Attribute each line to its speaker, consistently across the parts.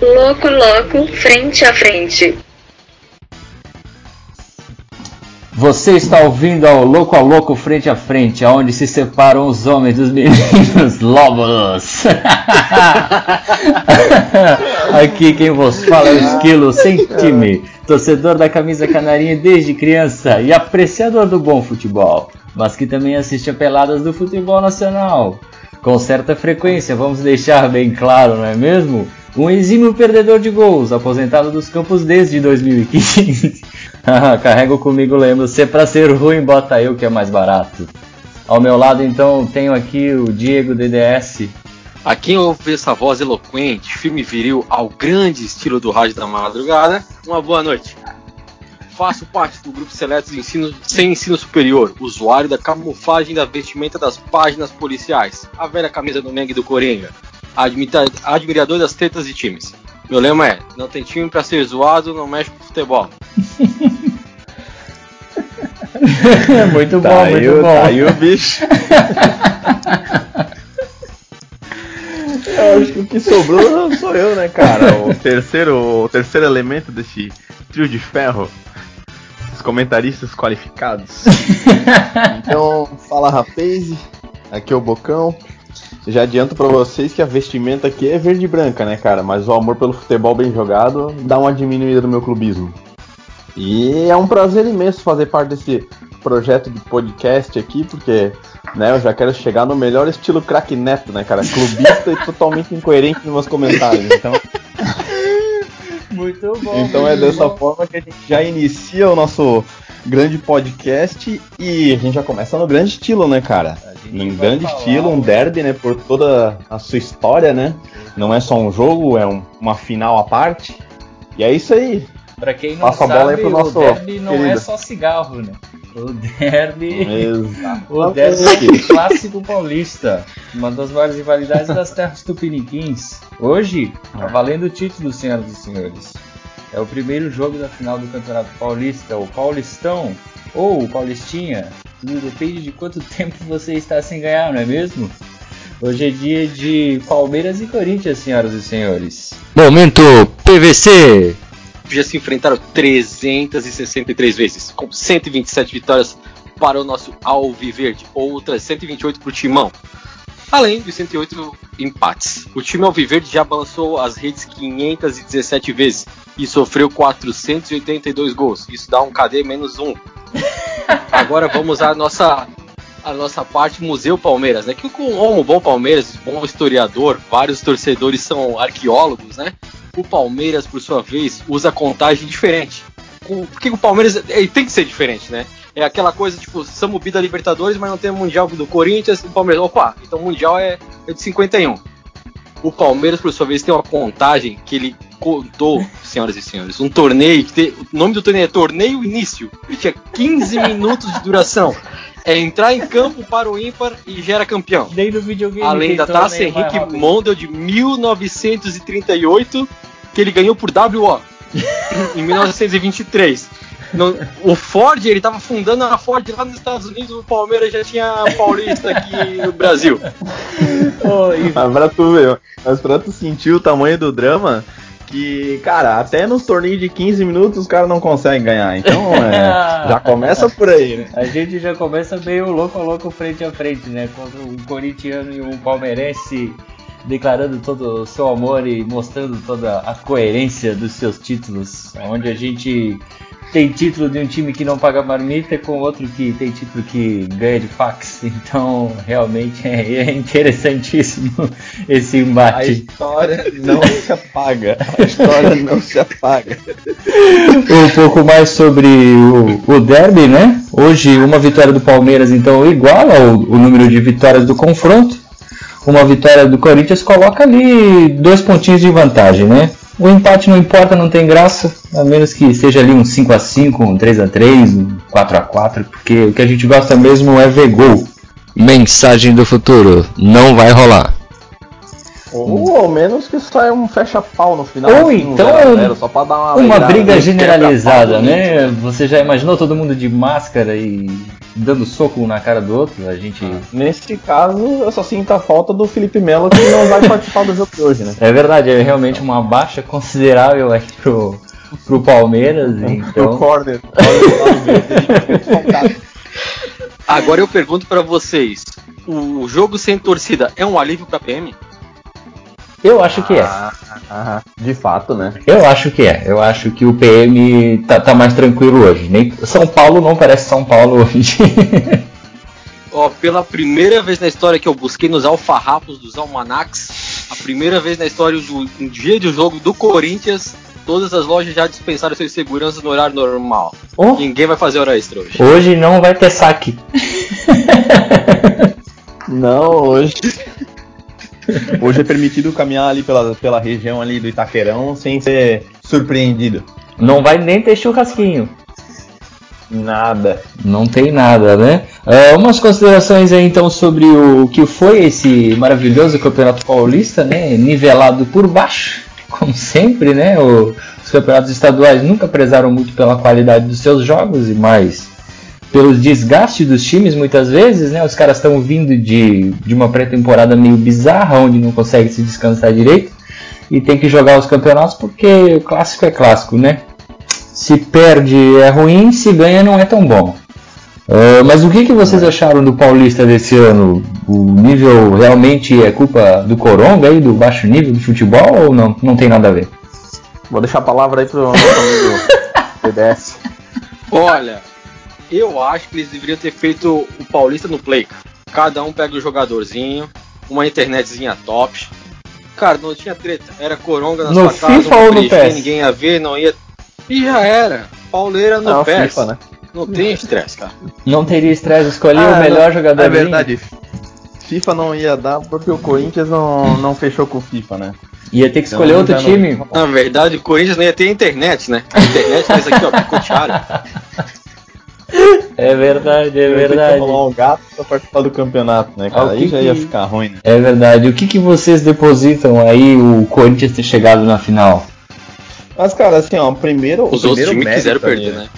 Speaker 1: Louco, louco, frente a frente.
Speaker 2: Você está ouvindo ao Louco a Louco Frente a Frente, aonde se separam os homens dos meninos lobos. Aqui quem vos fala é o Esquilo sem time, torcedor da camisa canarinha desde criança e apreciador do bom futebol, mas que também assiste a peladas do futebol nacional. Com certa frequência, vamos deixar bem claro, não é mesmo? Um exímio perdedor de gols, aposentado dos campos desde 2015. Carrego comigo, lembro, se pra ser ruim, bota eu que é mais barato. Ao meu lado, então, tenho aqui o Diego DDS.
Speaker 3: A quem ouve essa voz eloquente, filme viril ao grande estilo do rádio da madrugada, uma boa noite. Faço parte do grupo seleto de ensino sem ensino superior, usuário da camuflagem da vestimenta das páginas policiais, a velha camisa do Meng do Coringa, admirador das tetas de times. Meu lema é: não tem time pra ser zoado, não mexe com futebol.
Speaker 2: muito bom,
Speaker 4: tá
Speaker 2: muito
Speaker 4: aí,
Speaker 2: bom.
Speaker 4: Tá aí o bicho. eu acho que o que sobrou sou eu, né, cara? O terceiro, o terceiro elemento desse trio de ferro. Os comentaristas qualificados. Então, fala rapaz, aqui é o Bocão. Já adianto para vocês que a vestimenta aqui é verde e branca, né, cara? Mas o amor pelo futebol bem jogado dá uma diminuída no meu clubismo. E é um prazer imenso fazer parte desse projeto de podcast aqui, porque né, eu já quero chegar no melhor estilo craque neto, né, cara? Clubista e totalmente incoerente nos meus comentários. Então,
Speaker 2: muito bom.
Speaker 4: então é dessa
Speaker 2: bom.
Speaker 4: forma que a gente já inicia o nosso grande podcast e a gente já começa no grande estilo, né, cara?
Speaker 2: A
Speaker 4: Num grande
Speaker 2: falar
Speaker 4: estilo, um derby, né, por toda a sua história, né? Não é só um jogo, é um- uma final à parte. E é isso aí.
Speaker 2: Pra quem não
Speaker 4: Passa a
Speaker 2: sabe,
Speaker 4: bola aí pro nosso
Speaker 2: o derby não é
Speaker 4: querido.
Speaker 2: só cigarro, né? O derby...
Speaker 4: Exato.
Speaker 2: O derby é clássico paulista, uma das maiores rivalidades das terras tupiniquins. Hoje, tá valendo o título, senhoras e senhores. É o primeiro jogo da final do Campeonato Paulista, o Paulistão ou o Paulistinha. Tudo depende de quanto tempo você está sem ganhar, não é mesmo? Hoje é dia de Palmeiras e Corinthians, senhoras e senhores. Momento PVC!
Speaker 3: Já se enfrentaram 363 vezes, com 127 vitórias para o nosso Alviverde, outras 128 para o Timão. Além dos 108 empates. O time Alviverde já balançou as redes 517 vezes e sofreu 482 gols. Isso dá um KD menos um. Agora vamos à nossa, à nossa parte Museu Palmeiras, né? Que como um bom Palmeiras, bom historiador, vários torcedores são arqueólogos, né? O Palmeiras, por sua vez, usa contagem diferente. O- Porque o Palmeiras ele tem que ser diferente, né? É aquela coisa, tipo, somos bi da Libertadores, mas não tem o Mundial do Corinthians, o Palmeiras, opa, então o Mundial é, é de 51. O Palmeiras, por sua vez, tem uma contagem que ele contou, senhoras e senhores, um torneio, que tem, o nome do torneio é Torneio Início, que tinha 15 minutos de duração. É entrar em campo para o ímpar e gera campeão.
Speaker 2: No videogame
Speaker 3: Além da Taça Henrique. Mondel de 1938, que ele ganhou por WO em 1923. No- o Ford, ele tava fundando a Ford lá nos Estados Unidos, o Palmeiras já tinha Paulista aqui no Brasil.
Speaker 2: Ô, e-
Speaker 4: Mas pra tu ver, mas pra tu sentir o tamanho do drama, que, cara, até nos torneios de 15 minutos os caras não conseguem ganhar. Então, é, já começa por aí, né?
Speaker 2: A gente já começa meio louco a louco frente a frente, né? Contra um corintiano e um palmeirense declarando todo o seu amor e mostrando toda a coerência dos seus títulos. Onde a gente tem título de um time que não paga marmita com outro que tem título que ganha de fax. Então, realmente é, é interessantíssimo esse
Speaker 4: A
Speaker 2: embate.
Speaker 4: história não se apaga. A história não se apaga.
Speaker 2: um pouco mais sobre o, o derby, né? Hoje uma vitória do Palmeiras então iguala o, o número de vitórias do confronto. Uma vitória do Corinthians coloca ali dois pontinhos de vantagem, né? O empate não importa, não tem graça, a menos que seja ali um 5 a 5, um 3 a 3, um 4 a 4, porque o que a gente gosta mesmo é ver gol. Mensagem do futuro, não vai rolar.
Speaker 4: Ou ao menos que saia um fecha-pau no final.
Speaker 2: Ou
Speaker 4: assim, um
Speaker 2: então,
Speaker 4: 0 a 0, só pra dar uma,
Speaker 2: Uma briga
Speaker 4: né?
Speaker 2: generalizada, né? Você já imaginou todo mundo de máscara e dando soco um na cara do outro? A gente.
Speaker 4: Nesse caso, eu só sinto a falta do Felipe Melo que não vai participar do jogo de hoje, né?
Speaker 2: É verdade, é realmente uma baixa considerável aí pro, pro Palmeiras.
Speaker 4: O
Speaker 2: Então,
Speaker 4: corner.
Speaker 3: Agora eu pergunto pra vocês: o jogo sem torcida é um alívio pra PM?
Speaker 2: Eu acho que é.
Speaker 4: Ah, ah, de fato, né?
Speaker 2: Eu acho que é. Eu acho que o PM tá, tá mais tranquilo hoje. Nem São Paulo não parece São Paulo hoje.
Speaker 3: Ó, pela primeira vez na história que eu busquei nos alfarrapos dos almanacs, a primeira vez na história do um dia de jogo do Corinthians, todas as lojas já dispensaram seus seguranças no horário normal.
Speaker 2: Oh,
Speaker 3: Ninguém vai fazer hora extra hoje.
Speaker 2: hoje não vai ter saque.
Speaker 4: Não, hoje. Hoje é permitido caminhar ali pela, pela região ali do Itaquerão sem ser surpreendido.
Speaker 2: Não vai nem ter churrasquinho.
Speaker 4: Nada.
Speaker 2: Não tem nada, né? Ah, umas considerações aí então sobre o que foi esse maravilhoso Campeonato Paulista, né? Nivelado por baixo, como sempre, né? O- os campeonatos estaduais nunca prezaram muito pela qualidade dos seus jogos e mais pelos desgastes dos times muitas vezes, né? Os caras estão vindo de, de uma pré-temporada meio bizarra, onde não consegue se descansar direito e tem que jogar os campeonatos porque o clássico é clássico, né? Se perde é ruim, se ganha não é tão bom. Ah, mas o que, que vocês acharam do Paulista desse ano? O nível realmente é culpa do Coronga aí, do baixo nível do futebol ou não? Não tem nada a ver?
Speaker 4: Vou deixar a palavra aí pro nosso amigo PDS.
Speaker 3: Olha, eu acho que eles deveriam ter feito o Paulista no Play. Cada um pega o jogadorzinho, uma internetzinha top. Cara, não tinha treta. Era coronga na
Speaker 2: No
Speaker 3: sua casa,
Speaker 2: FIFA ou no PES?
Speaker 3: ninguém ia ver, não ia. E já era. Pauleira no
Speaker 4: Não,
Speaker 3: PES.
Speaker 4: FIFA, né?
Speaker 3: Não tem estresse, cara.
Speaker 2: Não teria estresse escolher
Speaker 4: Ah,
Speaker 2: o melhor
Speaker 4: não,
Speaker 2: jogador
Speaker 4: É verdade. FIFA não ia dar porque o Corinthians não, não fechou com o FIFA, né?
Speaker 2: Ia ter que escolher
Speaker 4: Então,
Speaker 2: outro
Speaker 4: já não-
Speaker 2: time.
Speaker 3: Na verdade, o Corinthians não ia ter internet, né? A internet fez aqui, ó, picotearam.
Speaker 2: É verdade, é verdade.
Speaker 4: rolar um gato pra participar do campeonato, né,
Speaker 2: Ah,
Speaker 4: cara?
Speaker 2: o
Speaker 4: Aí
Speaker 2: que
Speaker 4: já
Speaker 2: que-
Speaker 4: ia ficar ruim, né?
Speaker 2: É verdade. O que, que vocês depositam aí o Corinthians ter chegado na final?
Speaker 4: Mas, cara, assim, ó, o primeiro.
Speaker 3: Os
Speaker 4: o
Speaker 3: outros
Speaker 4: primeiro
Speaker 3: times
Speaker 4: mérito
Speaker 3: quiseram
Speaker 4: aí,
Speaker 3: perder, né?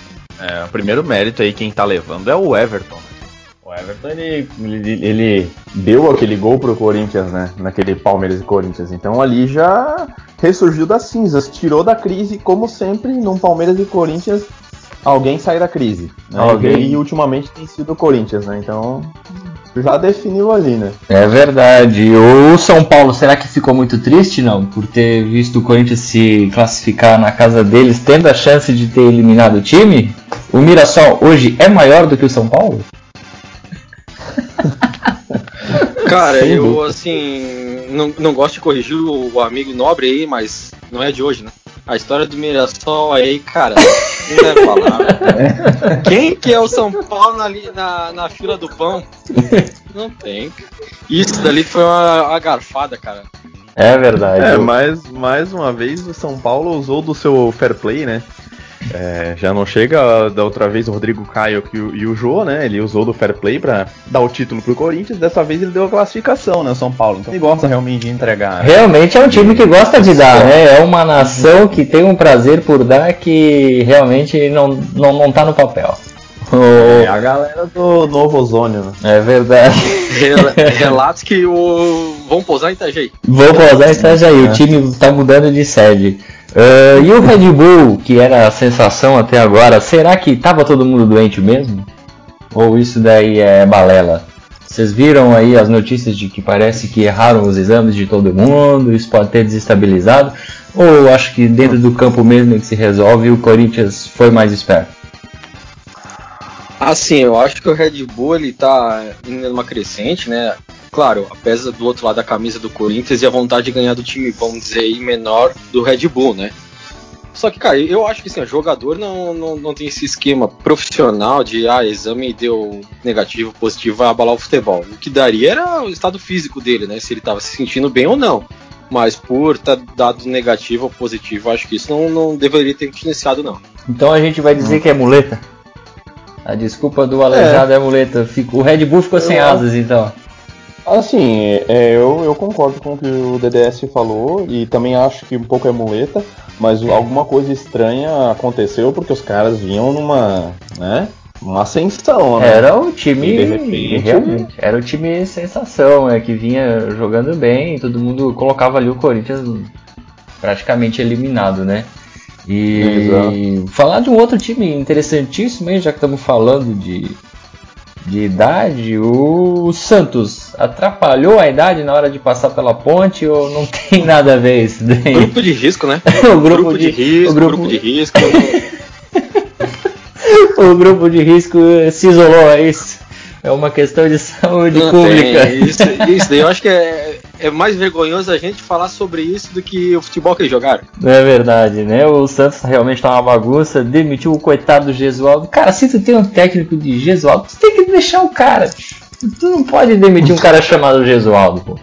Speaker 4: É, o primeiro mérito aí quem tá levando é o Everton. né? O Everton, ele, ele, ele deu aquele gol pro Corinthians, né? Naquele Palmeiras e Corinthians. Então ali já ressurgiu das cinzas, tirou da crise, como sempre, num Palmeiras e Corinthians, alguém sai da crise. Né?
Speaker 2: Alguém.
Speaker 4: E ultimamente tem sido o Corinthians, né? Então já definiu ali, né?
Speaker 2: É verdade. O São Paulo, será que ficou muito triste, não? Por ter visto o Corinthians se classificar na casa deles, tendo a chance de ter eliminado o time? O Mirassol hoje é maior do que o São Paulo?
Speaker 3: Cara,
Speaker 4: Sem
Speaker 3: eu, assim, não, não gosto de corrigir o, o amigo nobre aí, mas não é de hoje, né? A história do Mirassol aí, cara, não é palavra. Quem que é o São Paulo na, na, na fila do pão? Não tem. Isso dali foi uma, uma garfada, cara.
Speaker 2: É verdade.
Speaker 4: É, mas mais uma vez o São Paulo usou do seu fair play, né? É, já não chega da outra vez o Rodrigo Caio e o, e o Jô, né? Ele usou do fair play pra dar o título pro Corinthians. Dessa vez ele deu a classificação, né? São Paulo. Então ele gosta realmente de entregar. né?
Speaker 2: Realmente é um time que gosta de dar, né? É uma nação que tem um prazer por dar que realmente não, não, não tá no papel.
Speaker 4: É a galera do Novo Ozônio, né?
Speaker 2: É verdade.
Speaker 3: Rel- Relatos que o vão pousar em Itajaí.
Speaker 2: Vou pausar e Itajaí, o time tá mudando de sede. Ah, e o Red Bull, que era a sensação até agora, será que tava todo mundo doente mesmo? Ou isso daí é balela? Vocês viram aí as notícias de que parece que erraram os exames de todo mundo, isso pode ter desestabilizado? Ou acho que dentro do campo mesmo é que se resolve e o Corinthians foi mais esperto?
Speaker 3: Assim, eu acho que o Red Bull ele tá indo numa crescente, né? Claro, apesar do outro lado da camisa do Corinthians e a vontade de ganhar do time, vamos dizer aí, menor do Red Bull, né? Só que, cara, eu acho que assim, o jogador não, não, não tem esse esquema profissional de ah, exame deu negativo, positivo, vai abalar o futebol. O que daria era o estado físico dele, né? Se ele tava se sentindo bem ou não. Mas por estar dado negativo ou positivo, acho que isso não, não deveria ter influenciado, não.
Speaker 2: Então a gente vai dizer que é muleta? A desculpa do aleijado é, muleta. Fico- O Red Bull ficou sem
Speaker 4: Eu-
Speaker 2: asas então.
Speaker 4: Assim, é, eu, eu concordo com o que o DDS falou e também acho que um pouco é muleta, mas alguma coisa estranha aconteceu porque os caras vinham numa, né, uma ascensão, né?
Speaker 2: Era o time,
Speaker 4: repente-
Speaker 2: realmente, era o time sensação, né, que vinha jogando bem, todo mundo colocava ali o Corinthians praticamente eliminado, né? E falar de um outro time interessantíssimo, hein, já que estamos falando de, de idade, o Santos atrapalhou a idade na hora de passar pela ponte ou não tem nada a ver isso daí?
Speaker 3: Grupo de risco, né?
Speaker 2: o grupo, de,
Speaker 3: risco,
Speaker 2: o grupo,
Speaker 3: grupo de risco.
Speaker 2: o grupo de risco se isolou, é isso? É uma questão de saúde
Speaker 3: Não
Speaker 2: pública.
Speaker 3: tem, Isso, isso daí eu acho que é, é mais vergonhoso a gente falar sobre isso do que o futebol que eles jogaram.
Speaker 2: Não é verdade, né? O Santos realmente tá uma bagunça, demitiu o coitado do Gesualdo. Cara, se tu tem um técnico de Gesualdo, tu tem que deixar o cara. Tu não pode demitir um cara chamado Gesualdo, pô.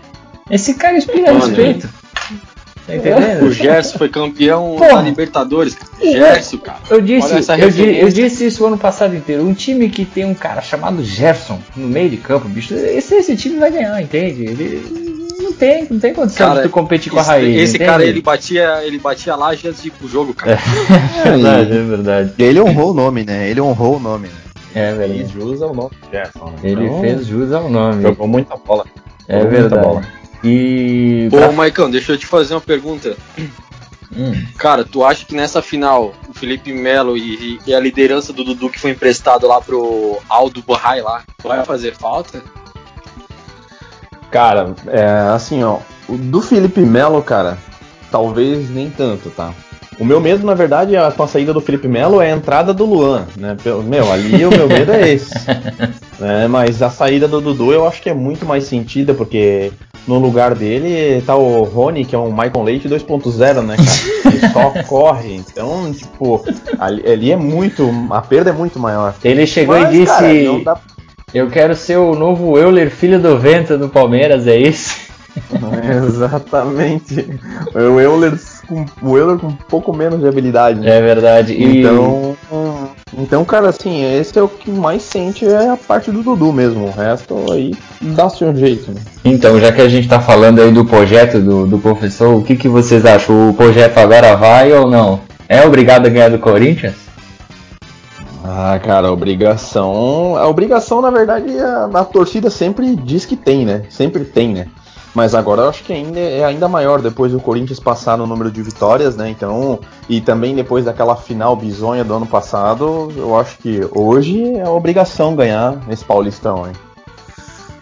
Speaker 2: Esse cara inspira respeito. Tá entendendo?
Speaker 3: O Gerson foi campeão
Speaker 2: Porra.
Speaker 3: da Libertadores. cara. Gerson, cara.
Speaker 2: Eu disse,
Speaker 3: Olha essa
Speaker 2: eu, di- eu disse isso o ano passado inteiro. Um time que tem um cara chamado Gerson no meio de campo, bicho, esse, esse time vai ganhar, entende? Ele tem, não tem condição
Speaker 3: Cara,
Speaker 2: de tu competir com a
Speaker 3: esse,
Speaker 2: raiz.
Speaker 3: esse
Speaker 2: entende?
Speaker 3: cara, ele batia, ele batia laje antes de ir pro jogo, cara.
Speaker 2: É verdade, é verdade.
Speaker 5: Ele honrou o nome, né? Ele honrou o nome, né?
Speaker 2: É
Speaker 4: E
Speaker 2: verdade.
Speaker 4: jus ao nome do Gerson. né?
Speaker 2: Ele
Speaker 4: Então,
Speaker 2: fez jus ao nome.
Speaker 4: Jogou muita bola.
Speaker 2: É
Speaker 4: jogou muita
Speaker 2: verdade.
Speaker 4: bola.
Speaker 2: E.
Speaker 3: Ô, Maicon, deixa eu te fazer uma pergunta.
Speaker 2: Hum.
Speaker 3: Cara, tu acha que nessa final o Felipe Melo e, e a liderança do Dudu que foi emprestado lá pro Aldo Borrai lá vai fazer falta?
Speaker 4: Cara, é assim, ó. Do Felipe Melo, cara, talvez nem tanto, tá? O meu medo, na verdade, é- com a saída do Felipe Melo é a entrada do Luan, né? Meu, ali o meu medo é esse. né? Mas a saída do Dudu eu acho que é muito mais sentida, porque no lugar dele tá o Rony, que é um Michael Leite 2.0, né, cara? Ele só corre. Então, tipo, ali, ali é muito. A perda é muito maior.
Speaker 2: Ele chegou
Speaker 4: Mas,
Speaker 2: e disse:
Speaker 4: cara,
Speaker 2: Eu quero ser o novo Euler, filho do vento no Palmeiras, é isso?
Speaker 4: Exatamente. O Euler com, o Euler com um pouco menos de habilidade. né?
Speaker 2: É verdade. E
Speaker 4: Então, então, cara, assim, esse é o que mais sente é a parte do Dudu mesmo. O resto aí dá-se um jeito, né?
Speaker 2: Então, já que a gente tá falando aí do projeto do, do professor, o que, que vocês acham? O projeto agora vai ou não? É obrigado a ganhar do Corinthians?
Speaker 4: Ah, cara, a obrigação. A obrigação, na verdade, a, a torcida sempre diz que tem, né? Sempre tem, né? Mas agora eu acho que ainda é ainda maior depois do Corinthians passar no número de vitórias, né? Então, e também depois daquela final bizonha do ano passado, eu acho que hoje é obrigação ganhar esse Paulistão, hein?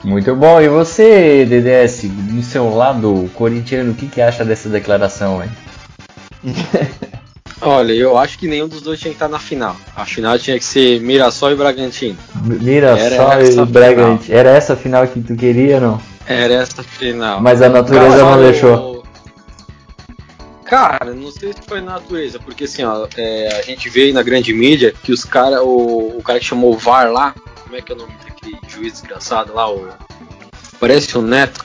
Speaker 2: Muito bom. E você, DDS, do seu lado corintiano, o que, que acha dessa declaração, hein?
Speaker 3: Olha, eu acho que nenhum dos dois tinha que estar na final. A final tinha que ser Mirassol e Bragantino.
Speaker 2: Mira
Speaker 3: Era
Speaker 2: só
Speaker 3: essa
Speaker 2: e Bragantino. Era essa final que tu queria, não?
Speaker 3: Era essa final.
Speaker 2: Mas a natureza
Speaker 3: Cara,
Speaker 2: não deixou.
Speaker 3: Cara, não sei se foi na natureza, porque assim, ó, é, a gente vê aí na grande mídia que os cara, o, o cara que chamou o VAR lá, como é que é o nome daquele juiz desgraçado lá, o. Parece o Neto.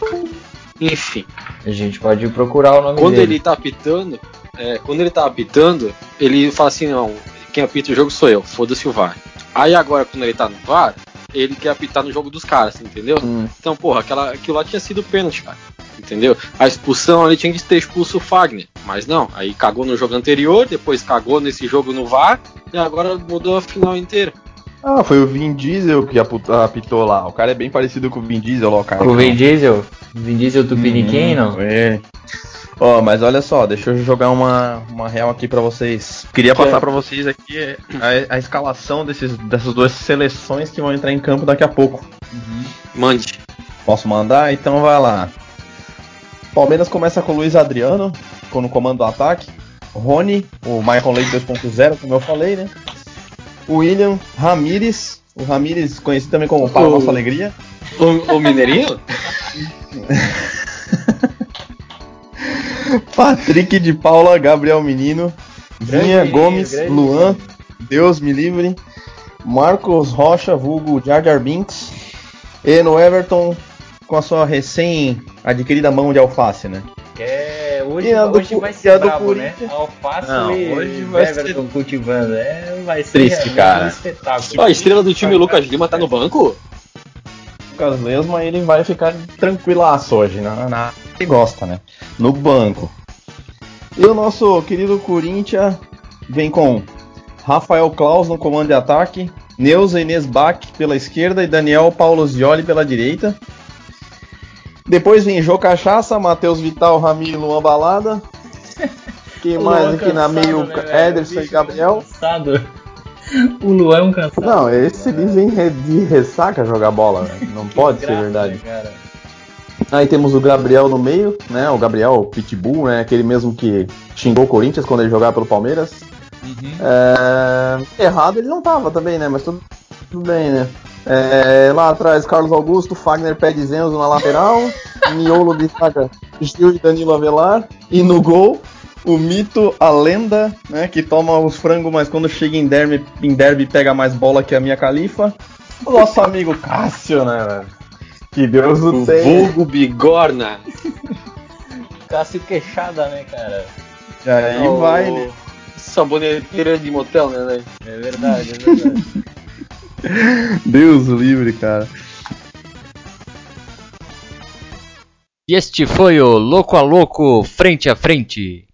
Speaker 3: Enfim,
Speaker 2: A gente pode procurar o nome
Speaker 3: quando
Speaker 2: dele.
Speaker 3: ele tá apitando, é, quando ele tá apitando, ele fala assim, não, quem apita o jogo sou eu, foda-se o VAR. Aí agora, quando ele tá no VAR, ele quer apitar no jogo dos caras, entendeu?
Speaker 4: Hum.
Speaker 3: Então, porra, aquela, aquilo lá tinha sido pênalti, cara. Entendeu? A expulsão ali tinha que ter expulso o Fagner. Mas não, aí cagou no jogo anterior, depois cagou nesse jogo no VAR e agora mudou a final inteira.
Speaker 4: Ah, foi o Vin Diesel que apitou lá. O cara é bem parecido com o Vin Diesel, ó, cara.
Speaker 2: O Vin Diesel? Vin Diesel Tupiniquim, não?
Speaker 4: É. Ó, mas olha só, deixa eu jogar uma, uma real aqui pra vocês. Queria
Speaker 3: Que é-
Speaker 4: passar pra vocês aqui a, a escalação desses, dessas duas seleções que vão entrar em campo daqui a pouco.
Speaker 3: Mande.
Speaker 4: Posso mandar? Então vai lá. Palmeiras começa com o Luiz Adriano, com no comando do ataque. Rony, o Michael Leite 2.0, como eu falei, né? William Ramires, o Ramires conhecido também como Para
Speaker 3: O-
Speaker 4: Nossa Alegria.
Speaker 3: O, o Mineirinho?
Speaker 4: Patrick de Paula, Gabriel Menino, Vinha Gomes,
Speaker 2: grande
Speaker 4: Luan, Deus me livre, Marcos Rocha, vulgo Jar Jar Binks, e no Everton com a sua recém adquirida mão de alface, né?
Speaker 2: É, hoje,
Speaker 4: do
Speaker 2: hoje
Speaker 4: Cu-
Speaker 2: vai
Speaker 4: e
Speaker 2: ser
Speaker 4: a do
Speaker 2: brabo, né? Alface
Speaker 4: Não,
Speaker 2: e
Speaker 4: hoje vai
Speaker 2: Everton cultivando. É, vai ser
Speaker 4: Triste, cara.
Speaker 2: um espetáculo.
Speaker 3: Ó, a estrela do time Lucas Lima tá no banco?
Speaker 4: Lucas Lesma ele vai ficar tranquilaço hoje, na, na que gosta, né? No banco. E o nosso querido Corinthians vem com Rafael Klaus no comando de ataque, Neuza Inês Bach pela esquerda e Daniel Paulo Zioli pela direita. Depois vem Jô Cachaça, Matheus Vital, Ramiro Luan Balada. Quem mais aqui na meio?
Speaker 2: né,
Speaker 4: Ederson e Gabriel.
Speaker 2: Cansado. O Luan é um cansado.
Speaker 4: Não, esse ele vem de ressaca jogar bola, né? Não pode ser verdade.
Speaker 2: né, cara?
Speaker 4: Aí temos o Gabriel no meio, né? O Gabriel Pitbull, né? Aquele mesmo que xingou o Corinthians quando ele jogava pelo Palmeiras.
Speaker 2: Uhum.
Speaker 4: É, Errado ele não tava também, né? Mas tudo, tudo bem, né? É, lá atrás, Carlos Augusto, Fagner Pé de Zenzo na lateral, Miolo de Saga, Gil e Danilo Avelar. E no gol, o mito, a lenda, né? Que toma os frangos, mas quando chega em derby, em derby pega mais bola que a minha califa. O nosso amigo Cássio, né, velho? Que Deus
Speaker 3: o
Speaker 4: tenha.
Speaker 3: vulgo bigorna.
Speaker 2: Cássio queixada, né, cara?
Speaker 4: E aí
Speaker 3: O
Speaker 4: vai, né?
Speaker 3: Saboneteira de motel, né, velho?
Speaker 2: É verdade, é verdade.
Speaker 4: Deus o livre, cara.
Speaker 2: E este foi o Louco a Louco Frente a Frente.